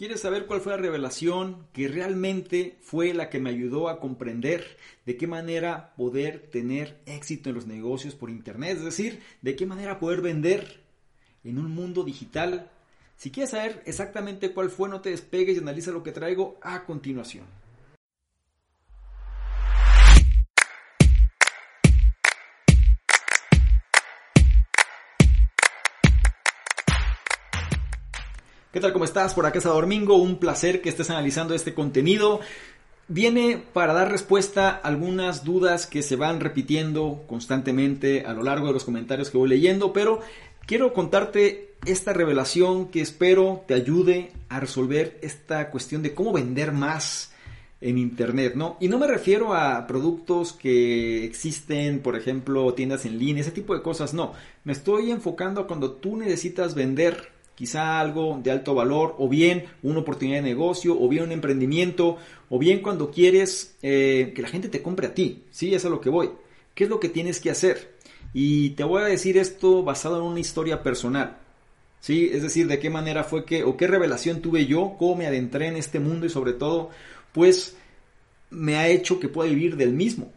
¿Quieres saber cuál fue la revelación que realmente fue la que me ayudó a comprender de qué manera poder tener éxito en los negocios por Internet? Es decir, de qué manera poder vender en un mundo digital. Si quieres saber exactamente cuál fue, no te despegues y analiza lo que traigo a continuación. ¿Qué tal? ¿Cómo estás? Por acá es Domingo. Un placer que estés analizando este contenido. Viene para dar respuesta a algunas dudas que se van repitiendo constantemente a lo largo de los comentarios que voy leyendo, pero quiero contarte esta revelación que espero te ayude a resolver esta cuestión de cómo vender más en internet, ¿no? Y no me refiero a productos que existen, por ejemplo, tiendas en línea, ese tipo de cosas, no. Me estoy enfocando a cuando tú necesitas vender quizá algo de alto valor, o bien una oportunidad de negocio, o bien un emprendimiento, o bien cuando quieres eh, que la gente te compre a ti. Sí, es a lo que voy. ¿Qué es lo que tienes que hacer? Y te voy a decir esto basado en una historia personal. ¿Sí? Es decir, de qué manera fue que, o qué revelación tuve yo, cómo me adentré en este mundo y sobre todo, pues me ha hecho que pueda vivir del mismo.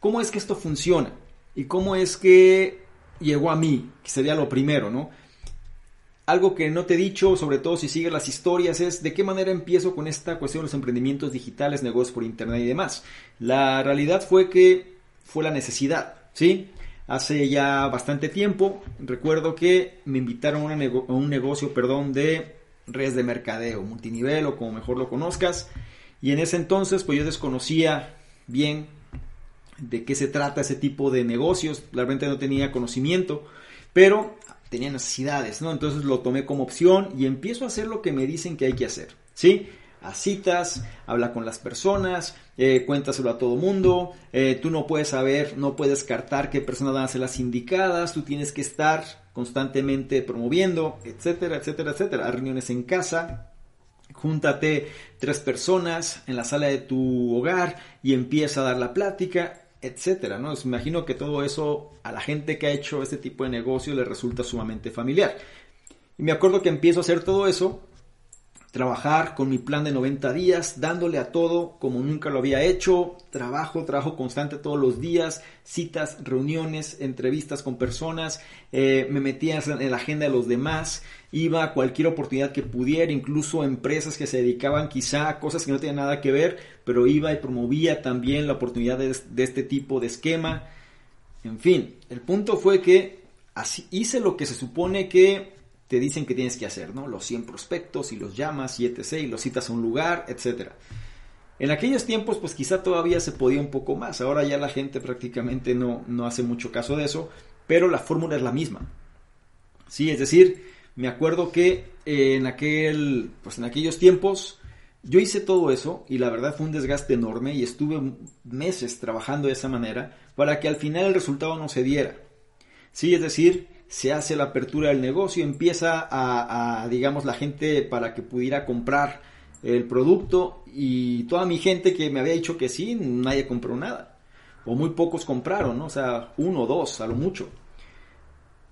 ¿Cómo es que esto funciona? ¿Y cómo es que llegó a mí? Que sería lo primero, ¿no? Algo que no te he dicho, sobre todo si sigues las historias, es de qué manera empiezo con esta cuestión de los emprendimientos digitales, negocios por internet y demás. La realidad fue que fue la necesidad, ¿sí? Hace ya bastante tiempo, recuerdo que me invitaron a, un negocio, perdón, de redes de mercadeo, multinivel o como mejor lo conozcas. Y en ese entonces, pues yo desconocía bien de qué se trata ese tipo de negocios, realmente no tenía conocimiento, pero tenía necesidades, ¿no? Entonces lo tomé como opción y empiezo a hacer lo que me dicen que hay que hacer, ¿sí? A citas, habla con las personas, eh, cuéntaselo a todo mundo, eh, tú no puedes saber, no puedes descartar qué personas van a ser las indicadas, tú tienes que estar constantemente promoviendo, etcétera, etcétera, etcétera. Reuniones en casa, júntate tres personas en la sala de tu hogar y empieza a dar la plática etcétera, ¿no? imagino que todo eso a la gente que ha hecho este tipo de negocio le resulta sumamente familiar. Y me acuerdo que empiezo a hacer todo eso trabajar con mi plan de 90 días, dándole a todo como nunca lo había hecho, trabajo, trabajo constante todos los días, citas, reuniones, entrevistas con personas, eh, me metía en la agenda de los demás, iba a cualquier oportunidad que pudiera, incluso empresas que se dedicaban quizá a cosas que no tenían nada que ver, pero iba y promovía también la oportunidad de, este tipo de esquema. En fin, el punto fue que hice lo que se supone que te dicen que tienes que hacer, ¿no? Los 100 prospectos y los llamas y etc. y los citas a un lugar, etc. En aquellos tiempos, pues quizá todavía se podía un poco más. Ahora ya la gente prácticamente no, no hace mucho caso de eso, pero la fórmula es la misma. Sí, es decir, me acuerdo que en aquel, pues en aquellos tiempos, yo hice todo eso y la verdad fue un desgaste enorme y estuve meses trabajando de esa manera para que al final el resultado no se diera. Sí, es decir, se hace la apertura del negocio, empieza a, digamos, la gente para que pudiera comprar el producto y toda mi gente que me había dicho que sí, nadie compró nada. O muy pocos compraron, ¿no? O sea, uno o dos, a lo mucho.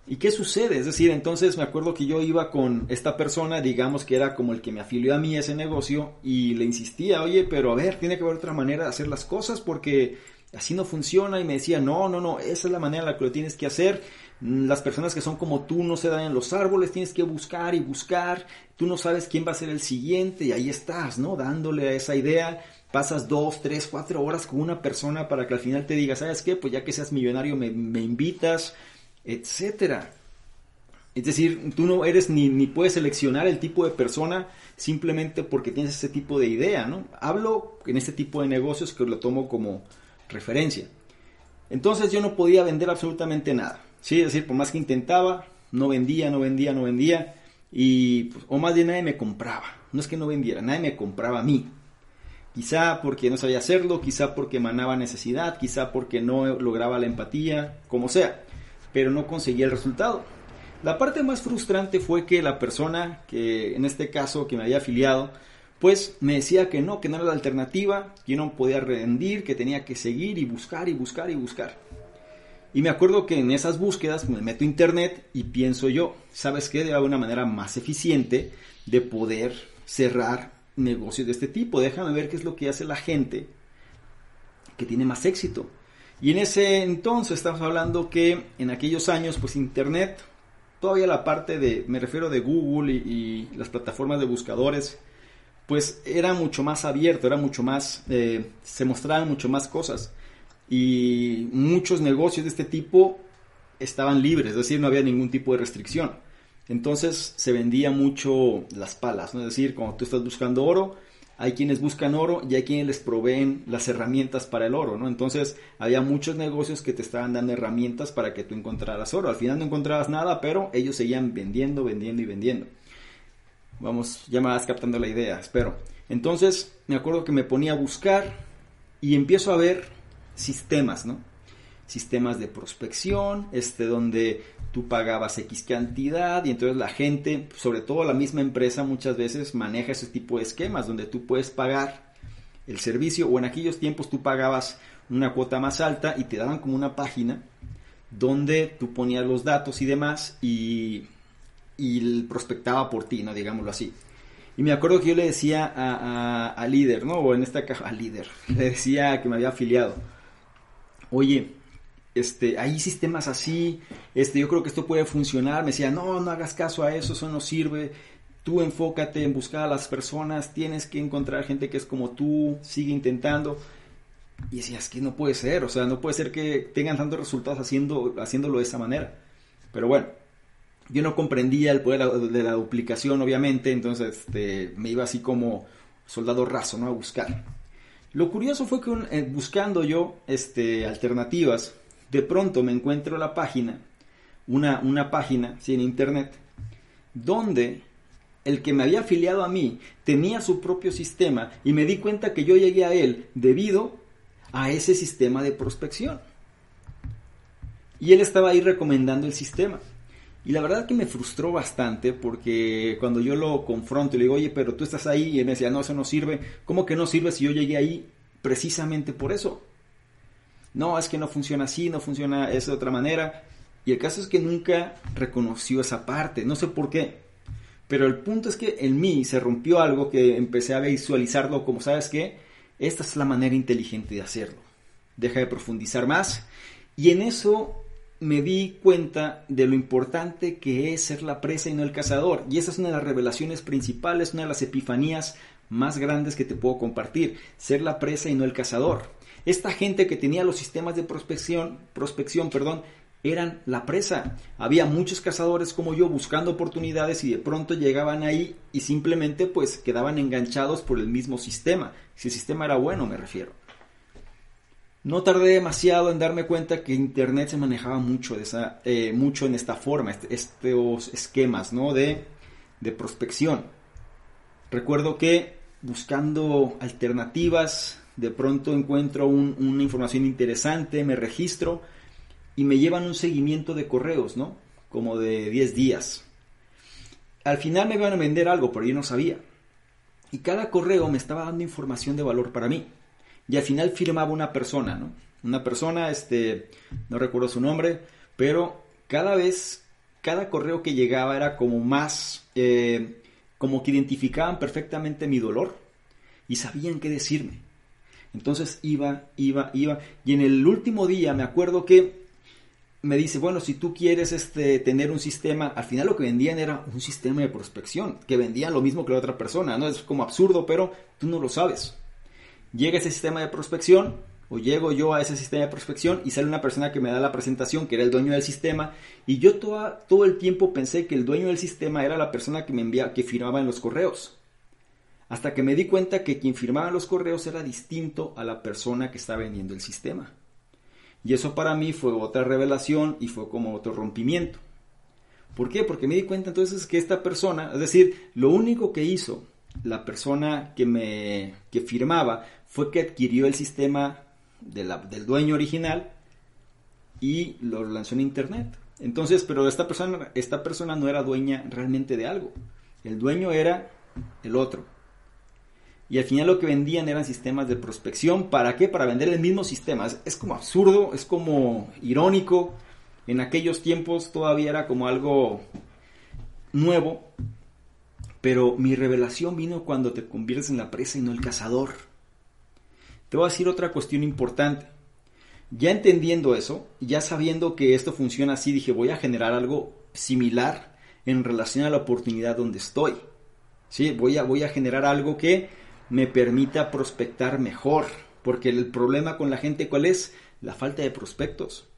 ¿Y qué sucede? Es decir, entonces me acuerdo que yo iba con esta persona, digamos que era como el que me afilió a mí ese negocio, y le insistía, oye, pero a ver, tiene que haber otra manera de hacer las cosas porque así no funciona. Y me decía, no, no, no, esa es la manera en la que lo tienes que hacer las personas que son como tú no se dan en los árboles, tienes que buscar y buscar, tú no sabes quién va a ser el siguiente y ahí estás, ¿no? Dándole a esa idea, pasas dos, tres, cuatro horas con una persona para que al final te diga, ¿sabes qué? Pues ya que seas millonario me, invitas, etcétera. Es decir, tú no eres ni, ni puedes seleccionar el tipo de persona simplemente porque tienes ese tipo de idea, ¿no? Hablo en este tipo de negocios que lo tomo como referencia. Entonces yo no podía vender absolutamente nada. Sí, es decir, por más que intentaba, no vendía, no vendía, no vendía. Y, pues, o más bien nadie me compraba. No es que no vendiera, nadie me compraba a mí. Quizá porque no sabía hacerlo, quizá porque emanaba necesidad, quizá porque no lograba la empatía, como sea. Pero no conseguía el resultado. La parte más frustrante fue que la persona que en este caso que me había afiliado, pues me decía que no, que no era la alternativa, que no podía rendir, que tenía que seguir y buscar y buscar y buscar. Y me acuerdo que en esas búsquedas me meto a internet y pienso yo, ¿sabes qué? De alguna manera más eficiente de poder cerrar negocios de este tipo. Déjame ver qué es lo que hace la gente que tiene más éxito. Y en ese entonces estamos hablando que en aquellos años, pues internet, todavía la parte de, me refiero de Google y, las plataformas de buscadores, pues era mucho más abierto, era mucho más, eh, se mostraban mucho más cosas y muchos negocios de este tipo estaban libres, es decir, no había ningún tipo de restricción. Entonces se vendía mucho las palas, ¿no? es decir, cuando tú estás buscando oro, hay quienes buscan oro y hay quienes les proveen las herramientas para el oro, ¿no? Entonces había muchos negocios que te estaban dando herramientas para que tú encontraras oro. Al final no encontrabas nada, pero ellos seguían vendiendo, vendiendo y vendiendo. Vamos, ya me vas captando la idea, espero. Entonces me acuerdo que me ponía a buscar y empiezo a ver sistemas, ¿no? Sistemas de prospección, este, donde tú pagabas X cantidad y entonces la gente, sobre todo la misma empresa, muchas veces maneja ese tipo de esquemas donde tú puedes pagar el servicio o en aquellos tiempos tú pagabas una cuota más alta y te daban como una página donde tú ponías los datos y demás y, y prospectaba por ti, ¿no? Digámoslo así. Y me acuerdo que yo le decía a, a líder, ¿no? O en esta caja, a líder, le decía que me había afiliado oye, este, hay sistemas así, este, yo creo que esto puede funcionar. Me decía, no, no hagas caso a eso, eso no sirve. Tú enfócate en buscar a las personas, tienes que encontrar gente que es como tú, sigue intentando. Y decía, es que no puede ser, o sea, no puede ser que tengan tantos resultados haciendo, haciéndolo de esa manera. Pero bueno, yo no comprendía el poder de la duplicación, obviamente, entonces este, me iba así como soldado raso, ¿no? A buscar. Lo curioso fue que eh, buscando yo este, alternativas, de pronto me encuentro la página, una, una página en internet, donde el que me había afiliado a mí tenía su propio sistema y me di cuenta que yo llegué a él debido a ese sistema de prospección. Y él estaba ahí recomendando el sistema. Y la verdad que me frustró bastante porque cuando yo lo confronto y le digo, oye, pero tú estás ahí y él me decía, no, eso no sirve. ¿Cómo que no sirve si yo llegué ahí precisamente por eso? No, es que no funciona así, no funciona de esa otra manera. Y el caso es que nunca reconoció esa parte, no sé por qué. Pero el punto es que en mí se rompió algo que empecé a visualizarlo como, ¿sabes qué? Esta es la manera inteligente de hacerlo. Deja de profundizar más. Y en eso me di cuenta de lo importante que es ser la presa y no el cazador. Y esa es una de las revelaciones principales, una de las epifanías más grandes que te puedo compartir. Ser la presa y no el cazador. Esta gente que tenía los sistemas de prospección, prospección, perdón, eran la presa. Había muchos cazadores como yo buscando oportunidades y de pronto llegaban ahí y simplemente pues quedaban enganchados por el mismo sistema. Si el sistema era bueno, me refiero. No tardé demasiado en darme cuenta que Internet se manejaba mucho, eh, mucho en esta forma, este, estos esquemas ¿no? de, de prospección. Recuerdo que buscando alternativas, de pronto encuentro una información interesante, me registro y me llevan un seguimiento de correos, ¿no? Como de 10 días. Al final me iban a vender algo, pero yo no sabía. Y cada correo me estaba dando información de valor para mí y al final firmaba una persona, ¿no? Una persona, este, no recuerdo su nombre, pero cada vez, cada correo que llegaba era como más, eh, como que identificaban perfectamente mi dolor y sabían qué decirme. Entonces iba, iba, iba, y en el último día me acuerdo que me dice, bueno, si tú quieres este, tener un sistema, al final lo que vendían era un sistema de prospección, que vendían lo mismo que la otra persona, ¿no? Es como absurdo, pero tú no lo sabes llega ese sistema de prospección o llego yo a ese sistema de prospección y sale una persona que me da la presentación, que era el dueño del sistema, y yo todo el tiempo pensé que el dueño del sistema era la persona que me enviaba, que firmaba en los correos. Hasta que me di cuenta que quien firmaba los correos era distinto a la persona que estaba vendiendo el sistema. Y eso para mí fue otra revelación y fue como otro rompimiento. ¿Por qué? Porque me di cuenta entonces que esta persona, es decir, lo único que hizo la persona que me que firmaba fue que adquirió el sistema del dueño original y lo lanzó en internet. Entonces, pero esta persona, esta persona no era dueña realmente de algo. El dueño era el otro. y al final lo que vendían eran sistemas de prospección. ¿Para qué? Para vender el mismo sistema. Es, como absurdo, es como irónico. En aquellos tiempos todavía era como algo nuevo. Pero mi revelación vino cuando te conviertes en la presa y no el cazador. Te voy a decir otra cuestión importante. Ya entendiendo eso, ya sabiendo que esto funciona así, dije voy a generar algo similar en relación a la oportunidad donde estoy. ¿Sí? Voy, a, voy a generar algo que me permita prospectar mejor. Porque el problema con la gente, ¿cuál es? La falta de prospectos.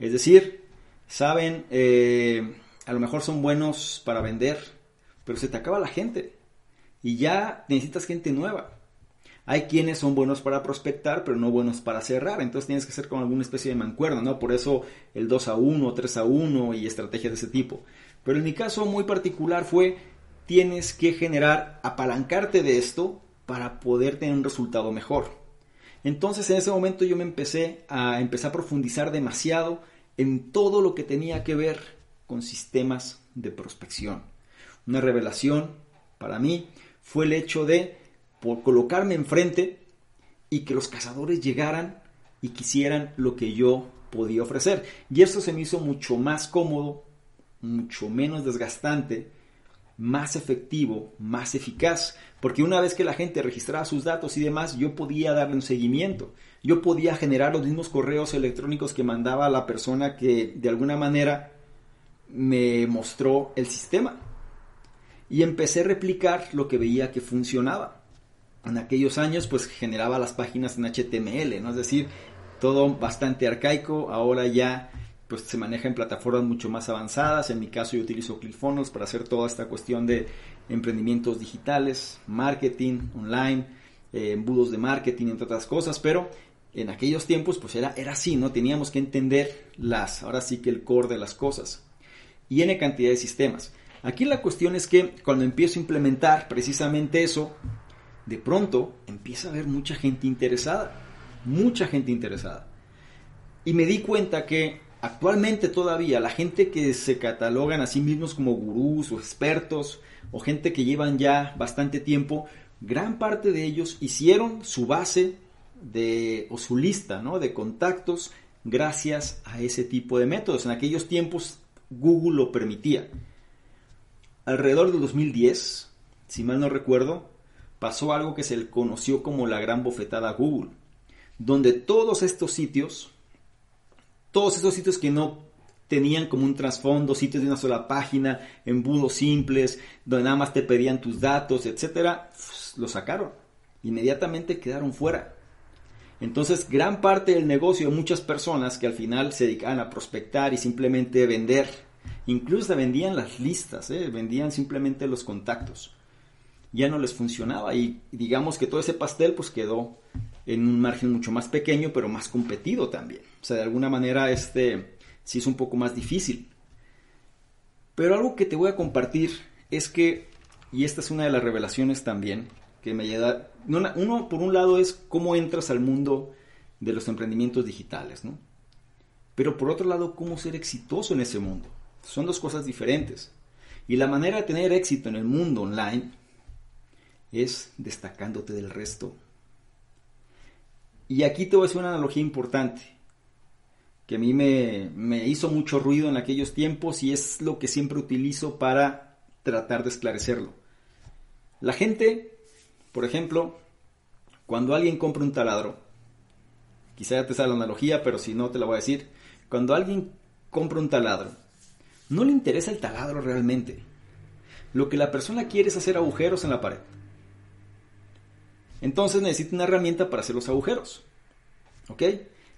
Es decir, saben, eh, a lo mejor son buenos para vender, pero se te acaba la gente. Y ya necesitas gente nueva. Hay quienes son buenos para prospectar, pero no buenos para cerrar. Entonces tienes que hacer con alguna especie de mancuerna, ¿no? Por eso el 2 a 1, 3 a 1 y estrategias de ese tipo. Pero en mi caso muy particular fue, tienes que generar, apalancarte de esto para poder tener un resultado mejor. Entonces en ese momento yo me empecé a empezar a profundizar demasiado en todo lo que tenía que ver con sistemas de prospección. Una revelación para mí fue el hecho de por colocarme enfrente y que los cazadores llegaran y quisieran lo que yo podía ofrecer. Y eso se me hizo mucho más cómodo, mucho menos desgastante más efectivo, más eficaz, porque una vez que la gente registraba sus datos y demás, yo podía darle un seguimiento. Yo podía generar los mismos correos electrónicos que mandaba la persona que de alguna manera me mostró el sistema. Y empecé a replicar lo que veía que funcionaba. En aquellos años pues generaba las páginas en HTML, ¿no? Es decir, todo bastante arcaico, ahora ya pues se maneja en plataformas mucho más avanzadas. En mi caso yo utilizo ClickFunnels para hacer toda esta cuestión de emprendimientos digitales, marketing online, eh, embudos de marketing, entre otras cosas, pero en aquellos tiempos pues era, era así, ¿no? Teníamos que entender las, ahora sí que el core de las cosas. Y N cantidad de sistemas. Aquí la cuestión es que cuando empiezo a implementar precisamente eso, de pronto empieza a haber mucha gente interesada, mucha gente interesada. Y me di cuenta que actualmente todavía la gente que se catalogan a sí mismos como gurús o expertos o gente que llevan ya bastante tiempo, gran parte de ellos hicieron su base de o su lista, ¿no? de contactos gracias a ese tipo de métodos. En aquellos tiempos Google lo permitía. Alrededor del 2010, si mal no recuerdo, pasó algo que se le conoció como la gran bofetada Google, donde todos estos sitios todos esos sitios que no tenían como un trasfondo, sitios de una sola página, embudos simples, donde nada más te pedían tus datos, etcétera, pues, lo sacaron. Inmediatamente quedaron fuera. Entonces, gran parte del negocio de muchas personas que al final se dedicaban a prospectar y simplemente vender, incluso vendían las listas, ¿eh? vendían simplemente los contactos. Ya no les funcionaba y digamos que todo ese pastel pues quedó en un margen mucho más pequeño, pero más competido también. O sea, de alguna manera este sí es un poco más difícil. Pero algo que te voy a compartir es que, y esta es una de las revelaciones también, que me llega, uno por un lado es cómo entras al mundo de los emprendimientos digitales, ¿no? Pero por otro lado, cómo ser exitoso en ese mundo. Son dos cosas diferentes. Y la manera de tener éxito en el mundo online es destacándote del resto y aquí te voy a hacer una analogía importante, que a mí me, me hizo mucho ruido en aquellos tiempos y es lo que siempre utilizo para tratar de esclarecerlo. La gente, por ejemplo, cuando alguien compra un taladro, quizá ya te sale la analogía, pero si no te la voy a decir, cuando alguien compra un taladro, no le interesa el taladro realmente. Lo que la persona quiere es hacer agujeros en la pared. Entonces necesita una herramienta para hacer los agujeros. ¿Ok?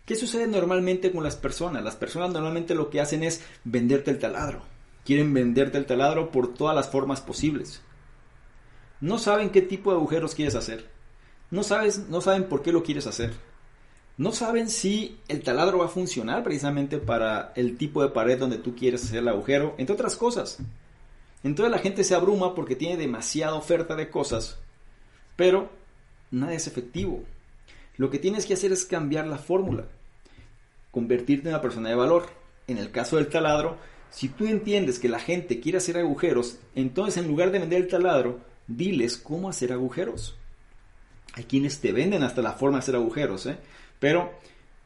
¿Qué sucede normalmente con las personas? Las personas normalmente lo que hacen es venderte el taladro. Quieren venderte el taladro por todas las formas posibles. No saben qué tipo de agujeros quieres hacer. No, sabes, no saben por qué lo quieres hacer. No saben si el taladro va a funcionar precisamente para el tipo de pared donde tú quieres hacer el agujero, entre otras cosas. Entonces la gente se abruma porque tiene demasiada oferta de cosas, pero nada es efectivo. Lo que tienes que hacer es cambiar la fórmula, convertirte en una persona de valor. En el caso del taladro, si tú entiendes que la gente quiere hacer agujeros, entonces en lugar de vender el taladro, diles cómo hacer agujeros. Hay quienes te venden hasta la forma de hacer agujeros, ¿eh? Pero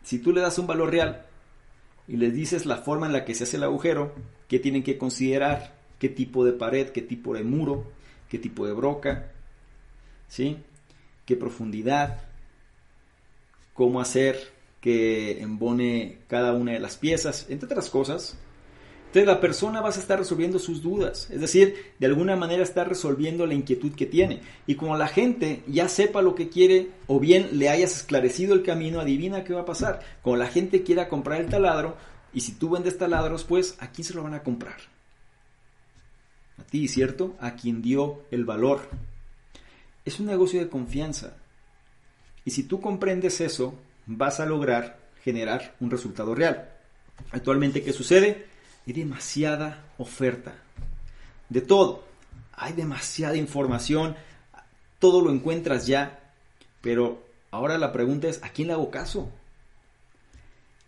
si tú le das un valor real y les dices la forma en la que se hace el agujero, qué tienen que considerar, qué tipo de pared, qué tipo de muro, qué tipo de broca, ¿sí? qué profundidad, cómo hacer que embone cada una de las piezas, entre otras cosas. Entonces la persona va a estar resolviendo sus dudas, es decir, de alguna manera está resolviendo la inquietud que tiene. Y como la gente ya sepa lo que quiere o bien le hayas esclarecido el camino, adivina qué va a pasar. Como la gente quiera comprar el taladro y si tú vendes taladros, pues ¿a quién se lo van a comprar? A ti, ¿cierto? A quien dio el valor. Es un negocio de confianza. Y si tú comprendes eso, vas a lograr generar un resultado real. Actualmente, ¿qué sucede? Hay demasiada oferta. De todo. Hay demasiada información. Todo lo encuentras ya. Pero ahora la pregunta es, ¿a quién le hago caso?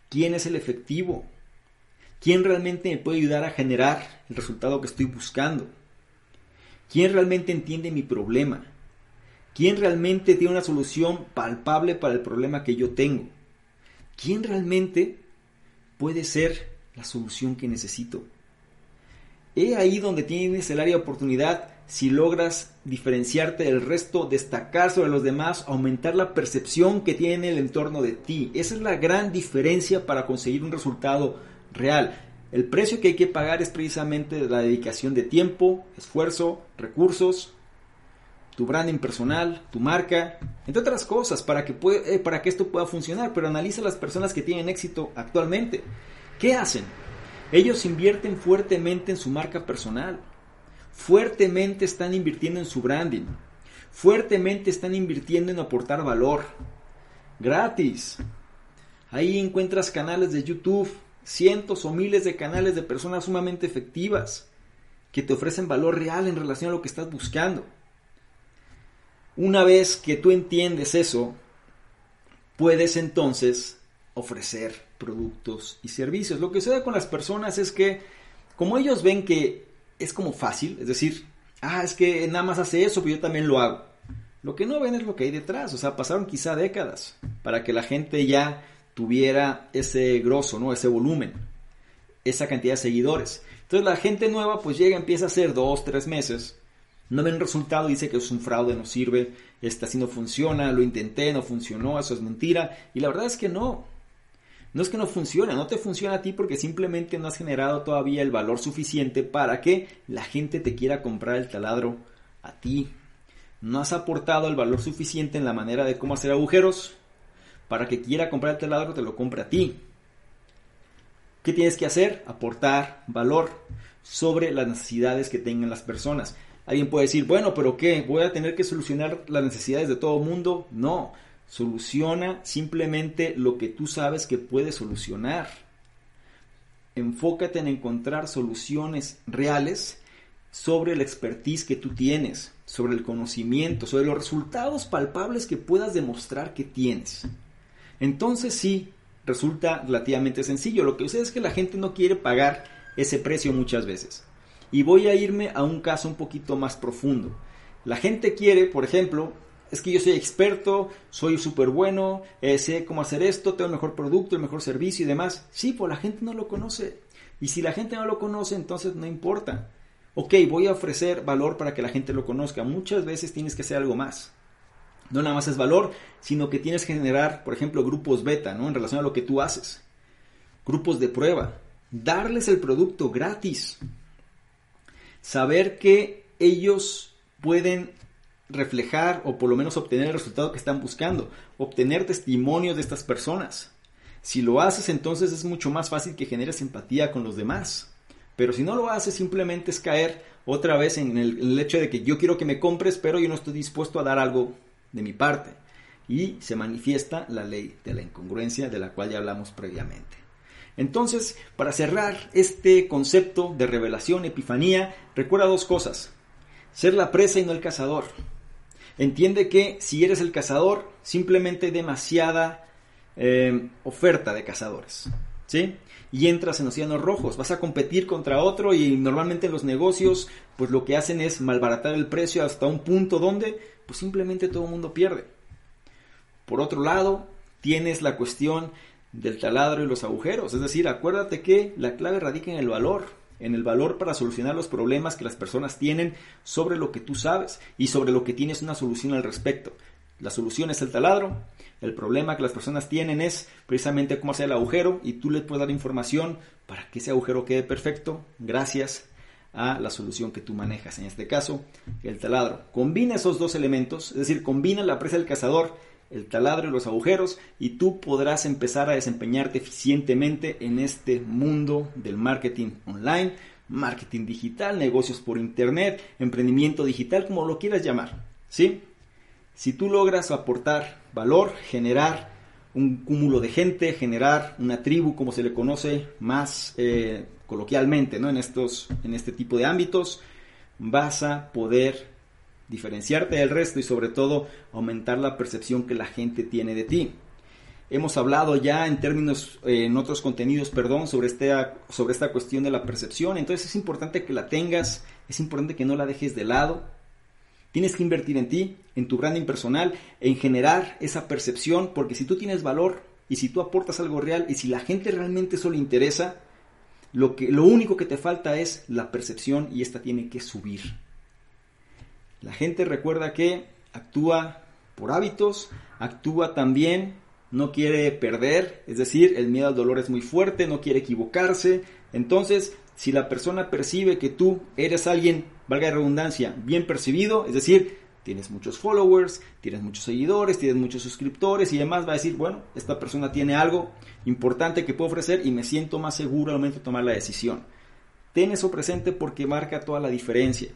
¿Quién es el efectivo? ¿Quién realmente me puede ayudar a generar el resultado que estoy buscando? ¿Quién realmente entiende mi problema? ¿Quién realmente tiene una solución palpable para el problema que yo tengo? ¿Quién realmente puede ser la solución que necesito? He ahí donde tienes el área de oportunidad si logras diferenciarte del resto, destacar sobre los demás, aumentar la percepción que tiene el entorno de ti. Esa es la gran diferencia para conseguir un resultado real. El precio que hay que pagar es precisamente la dedicación de tiempo, esfuerzo, recursos, tu branding personal, tu marca, entre otras cosas, para que, eh, para que esto pueda funcionar. Pero analiza las personas que tienen éxito actualmente. ¿Qué hacen? Ellos invierten fuertemente en su marca personal, fuertemente están invirtiendo en su branding, fuertemente están invirtiendo en aportar valor, gratis. Ahí encuentras canales de YouTube, cientos o miles de canales de personas sumamente efectivas que te ofrecen valor real en relación a lo que estás buscando. Una vez que tú entiendes eso, puedes entonces ofrecer productos y servicios. Lo que sucede con las personas es que como ellos ven que es como fácil, es decir, ah, es que nada más hace eso, pero yo también lo hago. Lo que no ven es lo que hay detrás, o sea, pasaron quizá décadas para que la gente ya tuviera ese grosso, ¿no? Ese volumen, esa cantidad de seguidores. Entonces la gente nueva pues llega, empieza a hacer dos, tres meses no ven resultado, dice que es un fraude, no sirve, esta así no funciona, lo intenté, no funcionó, eso es mentira. Y la verdad es que no. No es que no funcione, no te funciona a ti porque simplemente no has generado todavía el valor suficiente para que la gente te quiera comprar el taladro a ti. No has aportado el valor suficiente en la manera de cómo hacer agujeros para que quiera comprar el taladro te lo compre a ti. ¿Qué tienes que hacer? Aportar valor sobre las necesidades que tengan las personas. Alguien puede decir, bueno, pero ¿qué? ¿Voy a tener que solucionar las necesidades de todo el mundo? No, soluciona simplemente lo que tú sabes que puedes solucionar. Enfócate en encontrar soluciones reales sobre la expertise que tú tienes, sobre el conocimiento, sobre los resultados palpables que puedas demostrar que tienes. Entonces sí, resulta relativamente sencillo. Lo que sucede es que la gente no quiere pagar ese precio muchas veces. Y voy a irme a un caso un poquito más profundo. La gente quiere, por ejemplo, es que yo soy experto, soy súper bueno, eh, sé cómo hacer esto, tengo el mejor producto, el mejor servicio y demás. Sí, pues la gente no lo conoce. Y si la gente no lo conoce, entonces no importa. Ok, voy a ofrecer valor para que la gente lo conozca. Muchas veces tienes que hacer algo más. No nada más es valor, sino que tienes que generar, por ejemplo, grupos beta, ¿no? En relación a lo que tú haces. Grupos de prueba. Darles el producto gratis saber que ellos pueden reflejar o por lo menos obtener el resultado que están buscando, obtener testimonios de estas personas. Si lo haces, entonces es mucho más fácil que generes empatía con los demás. Pero si no lo haces, simplemente es caer otra vez en el, en el, hecho de que yo quiero que me compres, pero yo no estoy dispuesto a dar algo de mi parte. Y se manifiesta la ley de la incongruencia de la cual ya hablamos previamente. Entonces, para cerrar este concepto de revelación, epifanía, recuerda dos cosas. Ser la presa y no el cazador. Entiende que si eres el cazador, simplemente hay demasiada eh, oferta de cazadores. ¿Sí? Y entras en océanos rojos, vas a competir contra otro y normalmente en los negocios pues lo que hacen es malbaratar el precio hasta un punto donde pues simplemente todo el mundo pierde. Por otro lado, tienes la cuestión del taladro y los agujeros. Es decir, acuérdate que la clave radica en el valor, en el valor para solucionar los problemas que las personas tienen sobre lo que tú sabes y sobre lo que tienes una solución al respecto. La solución es el taladro, el problema que las personas tienen es precisamente cómo hacer el agujero y tú les puedes dar información para que ese agujero quede perfecto gracias a la solución que tú manejas, en este caso el taladro. Combina esos dos elementos, es decir, combina la presa del cazador, el taladro y los agujeros y tú podrás empezar a desempeñarte eficientemente en este mundo del marketing online, marketing digital, negocios por internet, emprendimiento digital, como lo quieras llamar. ¿Sí? Si tú logras aportar valor, generar un cúmulo de gente, generar una tribu, como se le conoce más eh, coloquialmente, ¿no? En estos, en este tipo de ámbitos, vas a poder diferenciarte del resto y sobre todo aumentar la percepción que la gente tiene de ti. Hemos hablado ya en términos, eh, en otros contenidos, perdón, sobre, este, sobre esta cuestión de la percepción. Entonces es importante que la tengas, es importante que no la dejes de lado, Tienes que invertir en ti, en tu branding personal, en generar esa percepción, porque si tú tienes valor y si tú aportas algo real y si la gente realmente eso le interesa, lo, que, lo único que te falta es la percepción y esta tiene que subir. La gente recuerda que actúa por hábitos, actúa también, no quiere perder, es decir, el miedo al dolor es muy fuerte, no quiere equivocarse. Entonces, si la persona percibe que tú eres alguien, valga la redundancia, bien percibido, es decir, tienes muchos followers, tienes muchos seguidores, tienes muchos suscriptores y demás, va a decir, bueno, esta persona tiene algo importante que puedo ofrecer y me siento más seguro al momento de tomar la decisión. Ten eso presente porque marca toda la diferencia.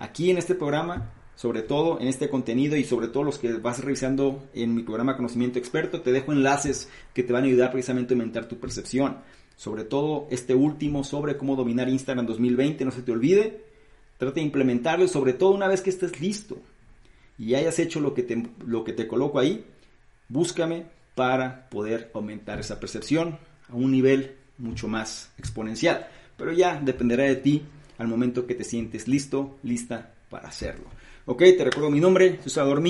Aquí en este programa, sobre todo en este contenido y sobre todo los que vas revisando en mi programa Conocimiento Experto, te dejo enlaces que te van a ayudar precisamente a aumentar tu percepción sobre todo este último sobre cómo dominar Instagram 2020, no se te olvide. Trata de implementarlo sobre todo una vez que estés listo y hayas hecho lo que te, lo que te coloco ahí, búscame para poder aumentar esa percepción a un nivel mucho más exponencial. Pero ya dependerá de ti al momento que te sientes listo, lista para hacerlo. Ok, te recuerdo mi nombre, soy Salvador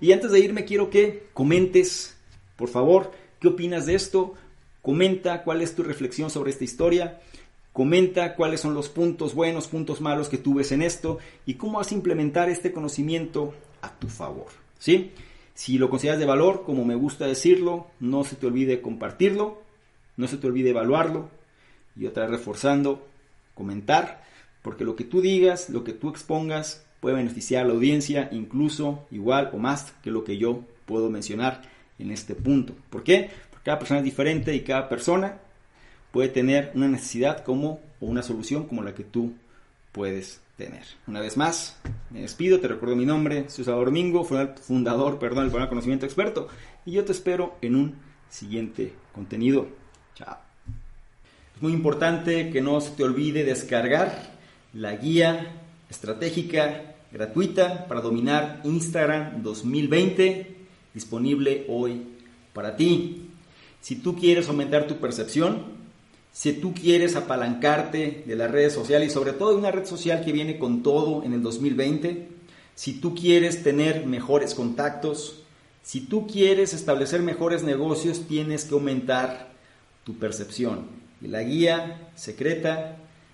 y antes de irme quiero que comentes, por favor, qué opinas de esto, Comenta cuál es tu reflexión sobre esta historia. Comenta cuáles son los puntos buenos, puntos malos que tú ves en esto y cómo vas a implementar este conocimiento a tu favor. ¿Sí? Si lo consideras de valor, como me gusta decirlo, no se te olvide compartirlo, no se te olvide evaluarlo y otra vez reforzando, comentar, porque lo que tú digas, lo que tú expongas puede beneficiar a la audiencia incluso igual o más que lo que yo puedo mencionar en este punto. ¿Por qué? Cada persona es diferente y cada persona puede tener una necesidad como o una solución como la que tú puedes tener. Una vez más, me despido, te recuerdo mi nombre, soy Salvador Domingo, fundador, perdón, del programa Conocimiento Experto, y yo te espero en un siguiente contenido. Chao. Es muy importante que no se te olvide descargar la guía estratégica gratuita para dominar Instagram 2020, disponible hoy para ti. Si tú quieres aumentar tu percepción, si tú quieres apalancarte de las redes sociales y sobre todo de una red social que viene con todo en el 2020, si tú quieres tener mejores contactos, si tú quieres establecer mejores negocios, tienes que aumentar tu percepción. Y la guía secreta,